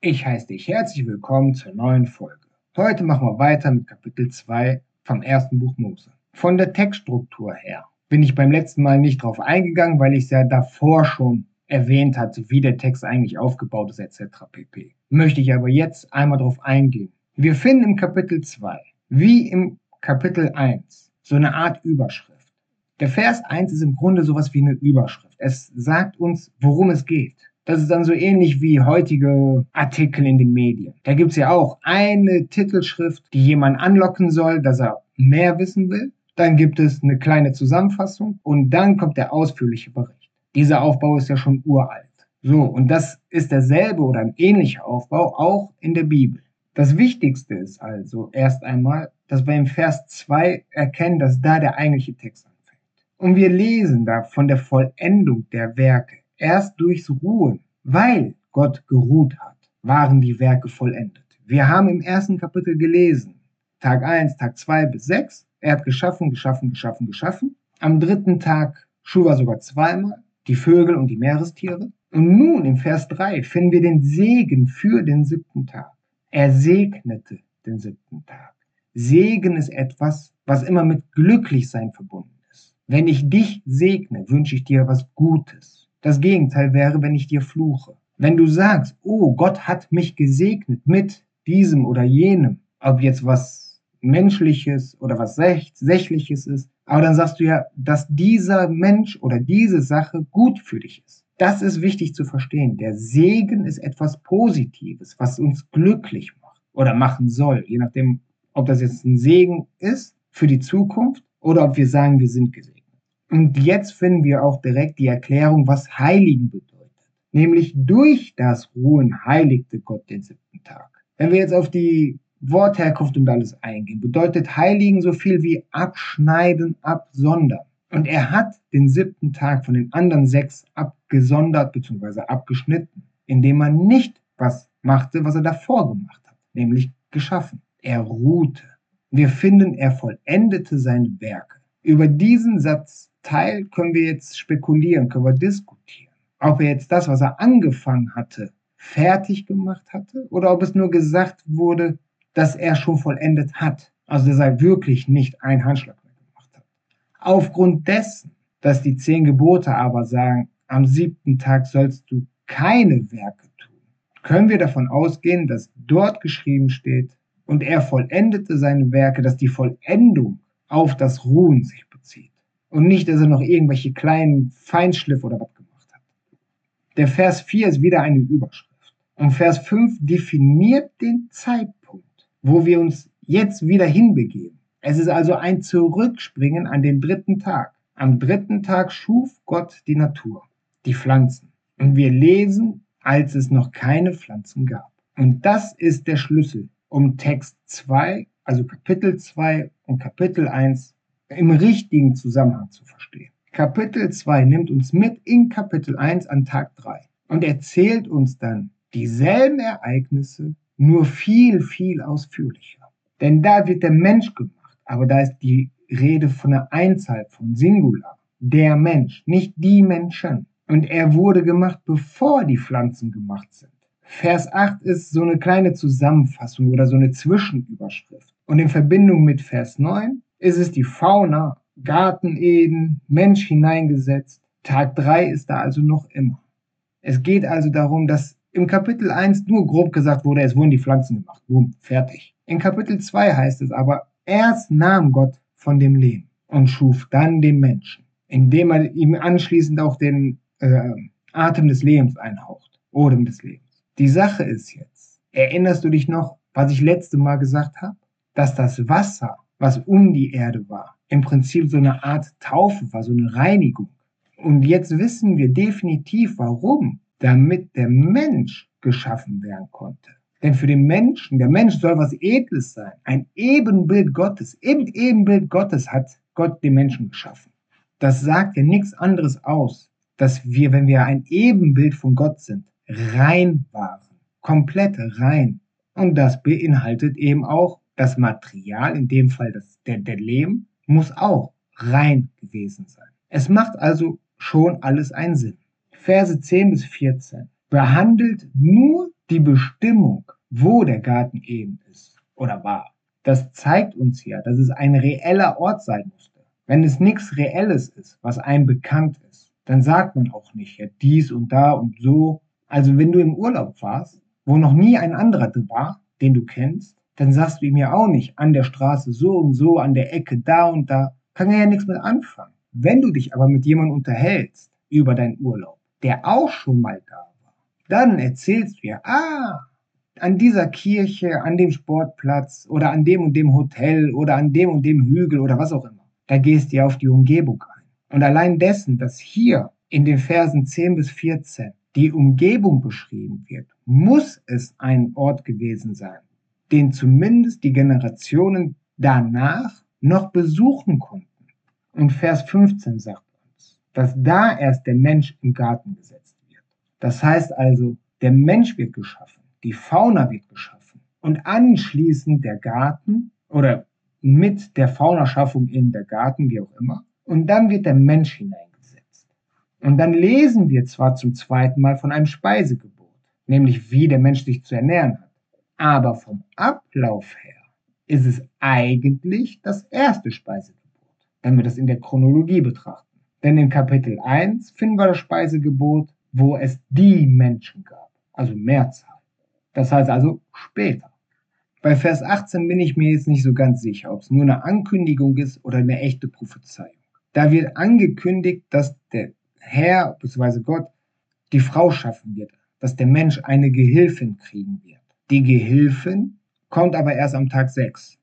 Ich heiße dich herzlich willkommen zur neuen Folge. Heute machen wir weiter mit Kapitel 2 vom ersten Buch Mose. Von der Textstruktur her bin ich beim letzten Mal nicht drauf eingegangen, weil ich es ja davor schon erwähnt hatte, wie der Text eigentlich aufgebaut ist etc. pp. Möchte ich aber jetzt einmal drauf eingehen. Wir finden im Kapitel 2, wie im Kapitel 1, so eine Art Überschrift. Der Vers 1 ist im Grunde sowas wie eine Überschrift. Es sagt uns, worum es geht. Das ist dann so ähnlich wie heutige Artikel in den Medien. Da gibt es ja auch eine Titelschrift, die jemand anlocken soll, dass er mehr wissen will. Dann gibt es eine kleine Zusammenfassung und dann kommt der ausführliche Bericht. Dieser Aufbau ist ja schon uralt. So, und das ist derselbe oder ein ähnlicher Aufbau auch in der Bibel. Das Wichtigste ist also erst einmal, dass wir im Vers 2 erkennen, dass da der eigentliche Text anfängt. Und wir lesen da von der Vollendung der Werke Erst durchs Ruhen, weil Gott geruht hat, waren die Werke vollendet. Wir haben im ersten Kapitel gelesen, Tag 1, Tag 2 bis 6, er hat geschaffen, geschaffen, geschaffen, geschaffen. Am dritten Tag schuf sogar zweimal die Vögel und die Meerestiere. Und nun im Vers 3 finden wir den Segen für den siebten Tag. Er segnete den siebten Tag. Segen ist etwas, was immer mit Glücklichsein verbunden ist. Wenn ich dich segne, wünsche ich dir was Gutes. Das Gegenteil wäre, wenn ich dir fluche. Wenn du sagst, oh, Gott hat mich gesegnet mit diesem oder jenem, ob jetzt was Menschliches oder was Sächliches ist, aber dann sagst du ja, dass dieser Mensch oder diese Sache gut für dich ist. Das ist wichtig zu verstehen. Der Segen ist etwas Positives, was uns glücklich macht oder machen soll, je nachdem, ob das jetzt ein Segen ist für die Zukunft oder ob wir sagen, wir sind gesegnet. Und jetzt finden wir auch direkt die Erklärung, was Heiligen bedeutet. Nämlich durch das Ruhen heiligte Gott den siebten Tag. Wenn wir jetzt auf die Wortherkunft und alles eingehen, bedeutet Heiligen so viel wie abschneiden, absondern. Und er hat den siebten Tag von den anderen sechs abgesondert bzw. abgeschnitten, indem er nicht was machte, was er davor gemacht hat, nämlich geschaffen. Er ruhte. Wir finden, er vollendete seine Werke. Über diesen Satz Teil können wir jetzt spekulieren, können wir diskutieren. Ob er jetzt das, was er angefangen hatte, fertig gemacht hatte oder ob es nur gesagt wurde, dass er schon vollendet hat. Also dass er wirklich nicht einen Handschlag mehr gemacht hat. Aufgrund dessen, dass die zehn Gebote aber sagen, am siebten Tag sollst du keine Werke tun, können wir davon ausgehen, dass dort geschrieben steht, und er vollendete seine Werke, dass die Vollendung auf das Ruhen sich bezieht. Und nicht, dass er noch irgendwelche kleinen Feinschliff oder was gemacht hat. Der Vers 4 ist wieder eine Überschrift. Und Vers 5 definiert den Zeitpunkt, wo wir uns jetzt wieder hinbegeben. Es ist also ein Zurückspringen an den dritten Tag. Am dritten Tag schuf Gott die Natur, die Pflanzen. Und wir lesen, als es noch keine Pflanzen gab. Und das ist der Schlüssel, um Text 2, also Kapitel 2 und Kapitel 1 im richtigen Zusammenhang zu verstehen. Kapitel 2 nimmt uns mit in Kapitel 1 an Tag 3 und erzählt uns dann dieselben Ereignisse, nur viel, viel ausführlicher. Denn da wird der Mensch gemacht, aber da ist die Rede von einer Einzahl, von Singular. Der Mensch, nicht die Menschen. Und er wurde gemacht, bevor die Pflanzen gemacht sind. Vers 8 ist so eine kleine Zusammenfassung oder so eine Zwischenüberschrift. Und in Verbindung mit Vers 9 ist es die Fauna, Garten Eden, Mensch hineingesetzt. Tag 3 ist da also noch immer. Es geht also darum, dass im Kapitel 1 nur grob gesagt wurde, es wurden die Pflanzen gemacht. Boom, fertig. In Kapitel 2 heißt es aber, erst nahm Gott von dem Lehm und schuf dann den Menschen, indem er ihm anschließend auch den äh, Atem des Lebens einhaucht. Odem des Lebens. Die Sache ist jetzt, erinnerst du dich noch, was ich letzte Mal gesagt habe? Dass das Wasser was um die Erde war. Im Prinzip so eine Art Taufe war, so eine Reinigung. Und jetzt wissen wir definitiv warum. Damit der Mensch geschaffen werden konnte. Denn für den Menschen, der Mensch soll was Edles sein, ein Ebenbild Gottes. Im Ebenbild Gottes hat Gott den Menschen geschaffen. Das sagt ja nichts anderes aus, dass wir, wenn wir ein Ebenbild von Gott sind, rein waren. Komplett rein. Und das beinhaltet eben auch das Material, in dem Fall das, der, der Lehm, muss auch rein gewesen sein. Es macht also schon alles einen Sinn. Verse 10 bis 14 behandelt nur die Bestimmung, wo der Garten Eden ist oder war. Das zeigt uns ja, dass es ein reeller Ort sein musste. Wenn es nichts Reelles ist, was einem bekannt ist, dann sagt man auch nicht ja, dies und da und so. Also wenn du im Urlaub warst, wo noch nie ein anderer war, den du kennst, dann sagst du ihm ja auch nicht an der Straße so und so, an der Ecke da und da. Kann er ja nichts mit anfangen. Wenn du dich aber mit jemandem unterhältst über deinen Urlaub, der auch schon mal da war, dann erzählst du ja, ah, an dieser Kirche, an dem Sportplatz oder an dem und dem Hotel oder an dem und dem Hügel oder was auch immer. Da gehst du ja auf die Umgebung ein. Und allein dessen, dass hier in den Versen 10 bis 14 die Umgebung beschrieben wird, muss es ein Ort gewesen sein, den zumindest die Generationen danach noch besuchen konnten. Und Vers 15 sagt uns, dass da erst der Mensch im Garten gesetzt wird. Das heißt also, der Mensch wird geschaffen die Fauna wird geschaffen und anschließend der Garten oder mit der Faunaschaffung in der Garten, wie auch immer, und dann wird der Mensch hineingesetzt. Und dann lesen wir zwar zum zweiten Mal von einem Speisegebot, nämlich wie der Mensch sich zu ernähren hat, aber vom Ablauf her ist es eigentlich das erste Speisegebot, wenn wir das in der Chronologie betrachten. Denn in Kapitel 1 finden wir das Speisegebot, wo es die Menschen gab, also Mehrzahl. Das heißt also später. Bei Vers 18 bin ich mir jetzt nicht so ganz sicher, ob es nur eine Ankündigung ist oder eine echte Prophezeiung. Da wird angekündigt, dass der Herr bzw. Gott die Frau schaffen wird, dass der Mensch eine Gehilfin kriegen wird. Die Gehilfin kommt aber erst am Tag 6.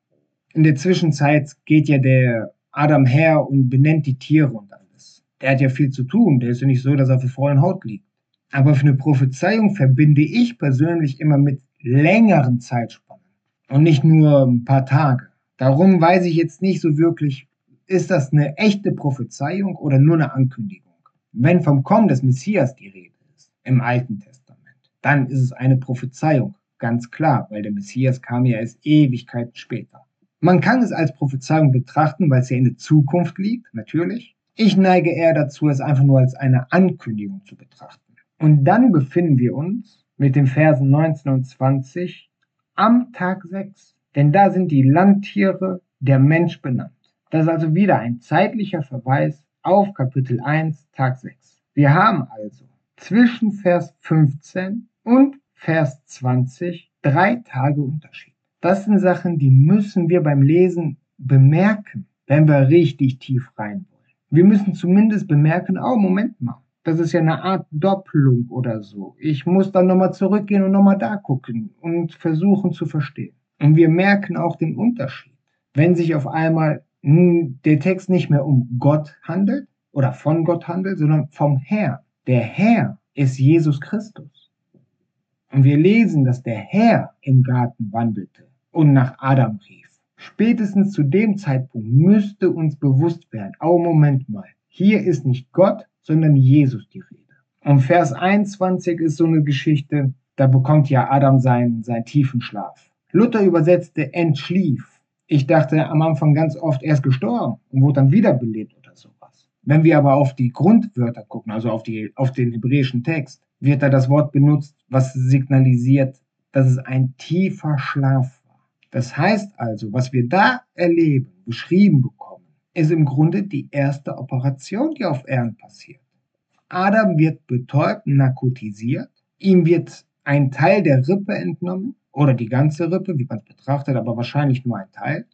In der Zwischenzeit geht ja der Adam her und benennt die Tiere und alles. Der hat ja viel zu tun, der ist ja nicht so, dass er auf der vollen Haut liegt. Aber für eine Prophezeiung verbinde ich persönlich immer mit längeren Zeitspannen und nicht nur ein paar Tage. Darum weiß ich jetzt nicht so wirklich, ist das eine echte Prophezeiung oder nur eine Ankündigung. Wenn vom Kommen des Messias die Rede ist, im Alten Testament, dann ist es eine Prophezeiung, ganz klar, weil der Messias kam ja erst Ewigkeiten später. Man kann es als Prophezeiung betrachten, weil es ja in der Zukunft liegt, natürlich. Ich neige eher dazu, es einfach nur als eine Ankündigung zu betrachten. Und dann befinden wir uns mit den Versen 19 und 20 am Tag 6. Denn da sind die Landtiere der Mensch benannt. Das ist also wieder ein zeitlicher Verweis auf Kapitel 1, Tag 6. Wir haben also zwischen Vers 15 und Vers 20 drei Tage Unterschied. Das sind Sachen, die müssen wir beim Lesen bemerken, wenn wir richtig tief rein wollen. Wir müssen zumindest bemerken, oh, Moment mal, das ist ja eine Art Doppelung oder so. Ich muss dann nochmal zurückgehen und nochmal da gucken und versuchen zu verstehen. Und wir merken auch den Unterschied. Wenn sich auf einmal der Text nicht mehr um Gott handelt oder von Gott handelt, sondern vom Herr. Der Herr ist Jesus Christus. Und wir lesen, dass der Herr im Garten wandelte und nach Adam rief. Spätestens zu dem Zeitpunkt müsste uns bewusst werden, oh Moment mal, hier ist nicht Gott, sondern Jesus die Rede. Und Vers 21 ist so eine Geschichte, da bekommt ja Adam seinen, seinen tiefen Schlaf. Luther übersetzte entschlief. Ich dachte am Anfang ganz oft, er ist gestorben und wurde dann wiederbelebt oder sowas. Wenn wir aber auf die Grundwörter gucken, also auf, die, auf den hebräischen Text, wird da das Wort benutzt, was signalisiert, dass es ein tiefer Schlaf war. Das heißt also, was wir da erleben, beschrieben bekommen, ist im Grunde die erste Operation, die auf Erden passiert. Adam wird betäubt, narkotisiert, ihm wird ein Teil der Rippe entnommen oder die ganze Rippe, wie man es betrachtet, aber wahrscheinlich nur ein Teil.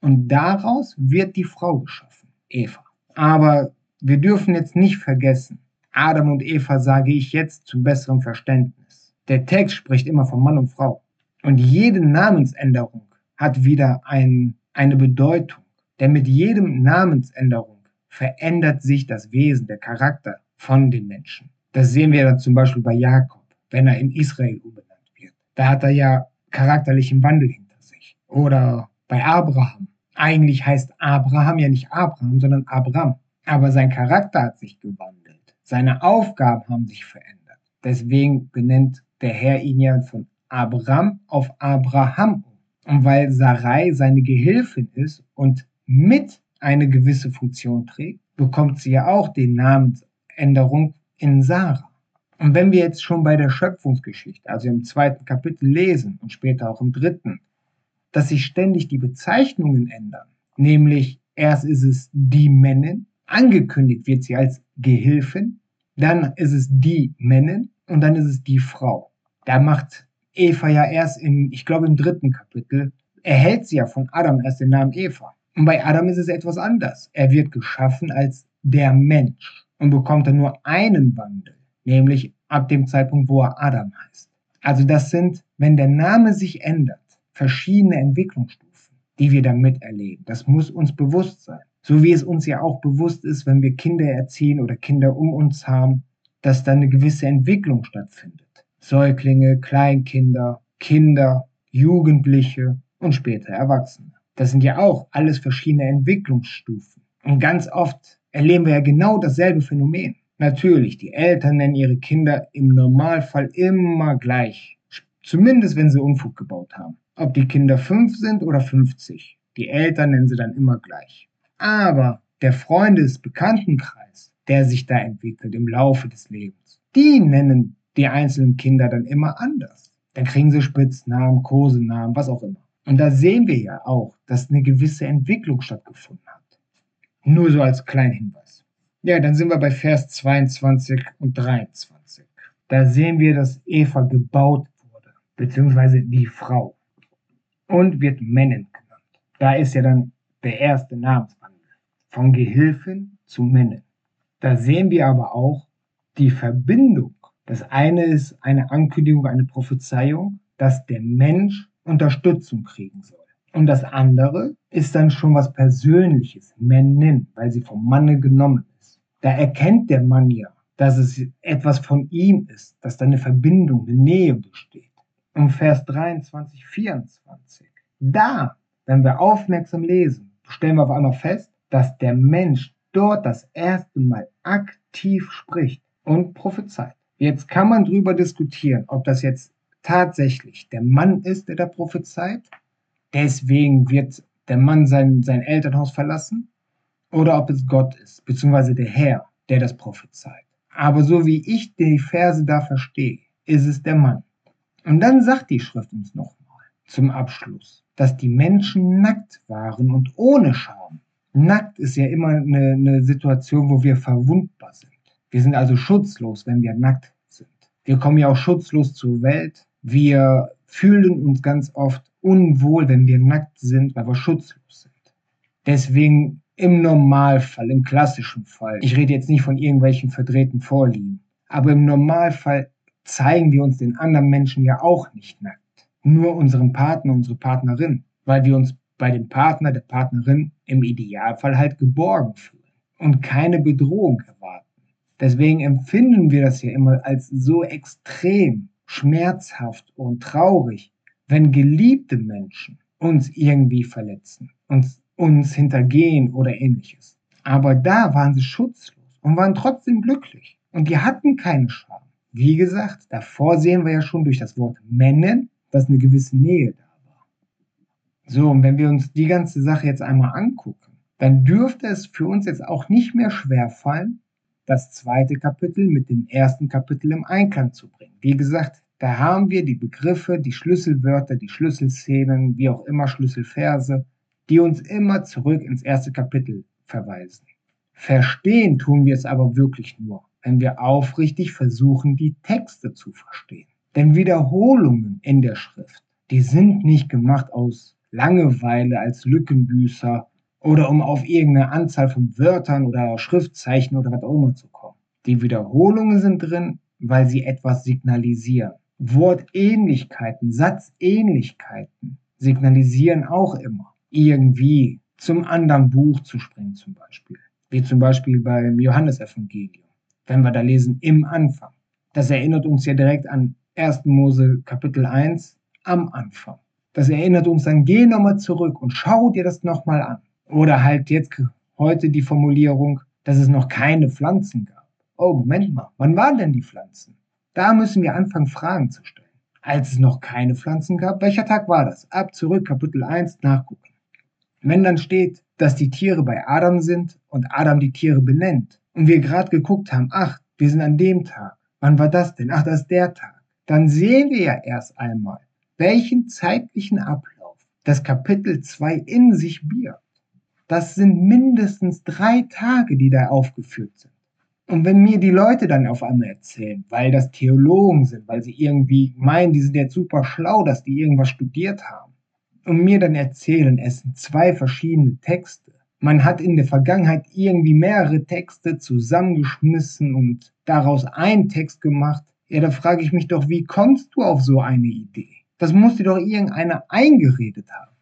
Und daraus wird die Frau geschaffen, Eva. Aber wir dürfen jetzt nicht vergessen, Adam und Eva sage ich jetzt zum besseren Verständnis. Der Text spricht immer von Mann und Frau. Und jede Namensänderung hat wieder ein, eine Bedeutung. Denn mit jedem Namensänderung verändert sich das Wesen, der Charakter von den Menschen. Das sehen wir dann zum Beispiel bei Jakob, wenn er in Israel umbenannt wird. Da hat er ja charakterlichen Wandel hinter sich. Oder bei Abraham. Eigentlich heißt Abraham ja nicht Abraham, sondern Abram. Aber sein Charakter hat sich gewandelt. Seine Aufgaben haben sich verändert. Deswegen benennt der Herr ihn ja von Abram auf Abraham. Und weil Sarai seine Gehilfin ist und mit eine gewisse Funktion trägt, bekommt sie ja auch die Namensänderung in Sarah. Und wenn wir jetzt schon bei der Schöpfungsgeschichte, also im zweiten Kapitel lesen und später auch im dritten, dass sich ständig die Bezeichnungen ändern, nämlich erst ist es die Männin, angekündigt wird sie als Gehilfin, dann ist es die Männin und dann ist es die Frau. Da macht Eva ja erst im, ich glaube im dritten Kapitel, erhält sie ja von Adam erst den Namen Eva. Und bei Adam ist es etwas anders. Er wird geschaffen als der Mensch und bekommt dann nur einen Wandel, nämlich ab dem Zeitpunkt, wo er Adam heißt. Also das sind, wenn der Name sich ändert, verschiedene Entwicklungsstufen, die wir da miterleben. Das muss uns bewusst sein. So wie es uns ja auch bewusst ist, wenn wir Kinder erziehen oder Kinder um uns haben, dass da eine gewisse Entwicklung stattfindet. Säuglinge, Kleinkinder, Kinder, Jugendliche und später Erwachsene. Das sind ja auch alles verschiedene Entwicklungsstufen. Und ganz oft erleben wir ja genau dasselbe Phänomen. Natürlich, die Eltern nennen ihre Kinder im Normalfall immer gleich. Zumindest wenn sie Unfug gebaut haben. Ob die Kinder fünf sind oder 50. Die Eltern nennen sie dann immer gleich. Aber der Freundes-Bekanntenkreis, der sich da entwickelt im Laufe des Lebens, die nennen die einzelnen Kinder dann immer anders. Dann kriegen sie Spitznamen, Kosenamen, was auch immer. Und da sehen wir ja auch, dass eine gewisse Entwicklung stattgefunden hat. Nur so als kleinen Hinweis. Ja, dann sind wir bei Vers 22 und 23. Da sehen wir, dass Eva gebaut wurde, beziehungsweise die Frau. Und wird Männin genannt. Da ist ja dann der erste Namenswandel. Von Gehilfin zu Männin. Da sehen wir aber auch die Verbindung. Das eine ist eine Ankündigung, eine Prophezeiung, dass der Mensch Unterstützung kriegen soll. Und das andere ist dann schon was Persönliches, Männin, weil sie vom Manne genommen ist. Da erkennt der Mann ja, dass es etwas von ihm ist, dass da eine Verbindung, eine Nähe besteht. Und Vers 23, 24, da, wenn wir aufmerksam lesen, stellen wir auf einmal fest, dass der Mensch dort das erste Mal aktiv spricht und prophezeit. Jetzt kann man darüber diskutieren, ob das jetzt tatsächlich der Mann ist, der da prophezeit. Deswegen wird der Mann sein, sein Elternhaus verlassen. Oder ob es Gott ist, beziehungsweise der Herr, der das prophezeit. Aber so wie ich die Verse da verstehe, ist es der Mann. Und dann sagt die Schrift uns nochmal zum Abschluss, dass die Menschen nackt waren und ohne Scham. Nackt ist ja immer eine, eine Situation, wo wir verwundbar sind. Wir sind also schutzlos, wenn wir nackt sind. Wir kommen ja auch schutzlos zur Welt. Wir fühlen uns ganz oft unwohl, wenn wir nackt sind, weil wir schutzlos sind. Deswegen im Normalfall, im klassischen Fall, ich rede jetzt nicht von irgendwelchen verdrehten Vorlieben, aber im Normalfall zeigen wir uns den anderen Menschen ja auch nicht nackt. Nur unserem Partner, unsere Partnerin, weil wir uns bei dem Partner, der Partnerin im Idealfall halt geborgen fühlen und keine Bedrohung erwarten. Deswegen empfinden wir das ja immer als so extrem schmerzhaft und traurig, wenn geliebte Menschen uns irgendwie verletzen, uns, uns hintergehen oder ähnliches. Aber da waren sie schutzlos und waren trotzdem glücklich. Und die hatten keine Scham. Wie gesagt, davor sehen wir ja schon durch das Wort Männen, dass eine gewisse Nähe da. So, und wenn wir uns die ganze Sache jetzt einmal angucken, dann dürfte es für uns jetzt auch nicht mehr schwer fallen, das zweite Kapitel mit dem ersten Kapitel im Einklang zu bringen. Wie gesagt, da haben wir die Begriffe, die Schlüsselwörter, die Schlüsselszenen, wie auch immer Schlüsselverse, die uns immer zurück ins erste Kapitel verweisen. Verstehen tun wir es aber wirklich nur, wenn wir aufrichtig versuchen, die Texte zu verstehen. Denn Wiederholungen in der Schrift, die sind nicht gemacht aus Langeweile als Lückenbüßer oder um auf irgendeine Anzahl von Wörtern oder Schriftzeichen oder was auch immer zu kommen. Die Wiederholungen sind drin, weil sie etwas signalisieren. Wortähnlichkeiten, Satzähnlichkeiten signalisieren auch immer irgendwie zum anderen Buch zu springen zum Beispiel. Wie zum Beispiel beim Johannesevangelium. Wenn wir da lesen im Anfang. Das erinnert uns ja direkt an 1. Mose Kapitel 1 am Anfang. Das erinnert uns dann, geh nochmal zurück und schau dir das nochmal an. Oder halt jetzt heute die Formulierung, dass es noch keine Pflanzen gab. Oh, Moment mal, wann waren denn die Pflanzen? Da müssen wir anfangen, Fragen zu stellen. Als es noch keine Pflanzen gab, welcher Tag war das? Ab zurück, Kapitel 1, nachgucken. Wenn dann steht, dass die Tiere bei Adam sind und Adam die Tiere benennt und wir gerade geguckt haben, ach, wir sind an dem Tag, Wann war das denn? Ach, das ist der Tag. Dann sehen wir ja erst einmal, welchen zeitlichen Ablauf das Kapitel 2 in sich birgt. Das sind mindestens drei Tage, die da aufgeführt sind. Und wenn mir die Leute dann auf einmal erzählen, weil das Theologen sind, weil sie irgendwie meinen, die sind jetzt super schlau, dass die irgendwas studiert haben, und mir dann erzählen, es sind zwei verschiedene Texte. Man hat in der Vergangenheit irgendwie mehrere Texte zusammengeschmissen und daraus einen Text gemacht. Ja, da frage ich mich doch, wie kommst du auf so eine Idee? Das muss dir doch irgendeiner eingeredet haben.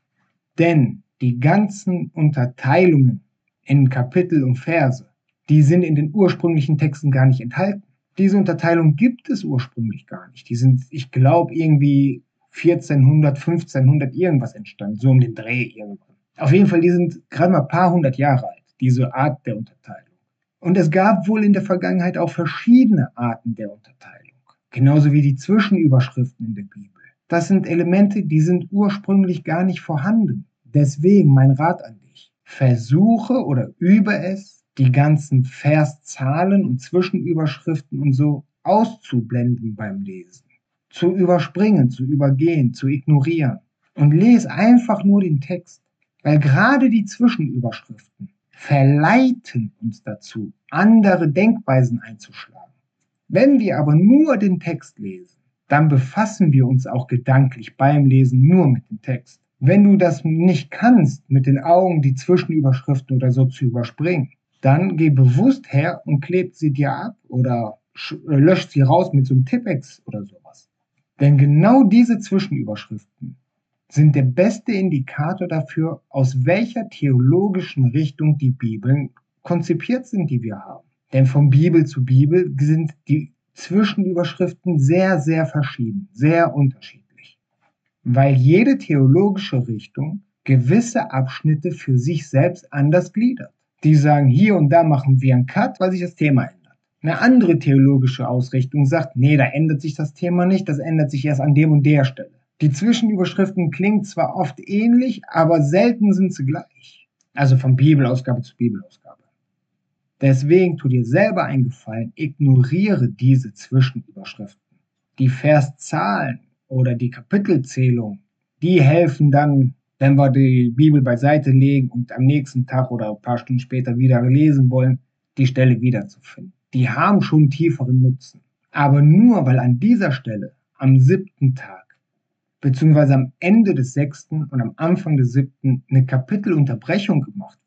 Denn die ganzen Unterteilungen in Kapitel und Verse, die sind in den ursprünglichen Texten gar nicht enthalten. Diese Unterteilung gibt es ursprünglich gar nicht. Die sind, ich glaube, irgendwie 1400, 1500 irgendwas entstanden, so um den Dreh irgendwann. Auf jeden Fall, die sind gerade mal ein paar hundert Jahre alt, diese Art der Unterteilung. Und es gab wohl in der Vergangenheit auch verschiedene Arten der Unterteilung, genauso wie die Zwischenüberschriften in der Bibel. Das sind Elemente, die sind ursprünglich gar nicht vorhanden. Deswegen mein Rat an dich. Versuche oder übe es, die ganzen Verszahlen und Zwischenüberschriften und so auszublenden beim Lesen. Zu überspringen, zu übergehen, zu ignorieren. Und lese einfach nur den Text. Weil gerade die Zwischenüberschriften verleiten uns dazu, andere Denkweisen einzuschlagen. Wenn wir aber nur den Text lesen, dann befassen wir uns auch gedanklich beim Lesen nur mit dem Text. Wenn du das nicht kannst, mit den Augen die Zwischenüberschriften oder so zu überspringen, dann geh bewusst her und klebt sie dir ab oder äh, löscht sie raus mit so einem Tippex oder sowas. Denn genau diese Zwischenüberschriften sind der beste Indikator dafür, aus welcher theologischen Richtung die Bibeln konzipiert sind, die wir haben. Denn von Bibel zu Bibel sind die Zwischenüberschriften sehr, sehr verschieden, sehr unterschiedlich weil jede theologische Richtung gewisse Abschnitte für sich selbst anders gliedert. Die sagen, hier und da machen wir einen Cut, weil sich das Thema ändert. Eine andere theologische Ausrichtung sagt, nee, da ändert sich das Thema nicht, das ändert sich erst an dem und der Stelle. Die Zwischenüberschriften klingen zwar oft ähnlich, aber selten sind sie gleich. Also von Bibelausgabe zu Bibelausgabe. Deswegen tu dir selber einen Gefallen, ignoriere diese Zwischenüberschriften. Die Verszahlen oder die Kapitelzählung, die helfen dann, wenn wir die Bibel beiseite legen und am nächsten Tag oder ein paar Stunden später wieder lesen wollen, die Stelle wiederzufinden. Die haben schon tieferen Nutzen. Aber nur weil an dieser Stelle am siebten Tag, beziehungsweise am Ende des sechsten und am Anfang des siebten eine Kapitelunterbrechung gemacht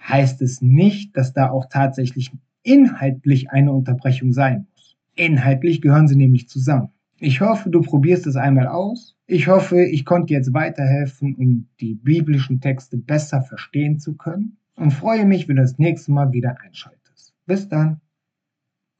heißt es nicht, dass da auch tatsächlich inhaltlich eine Unterbrechung sein muss. Inhaltlich gehören sie nämlich zusammen. Ich hoffe, du probierst es einmal aus. Ich hoffe, ich konnte jetzt weiterhelfen, um die biblischen Texte besser verstehen zu können und freue mich, wenn du das nächste Mal wieder einschaltest. Bis dann.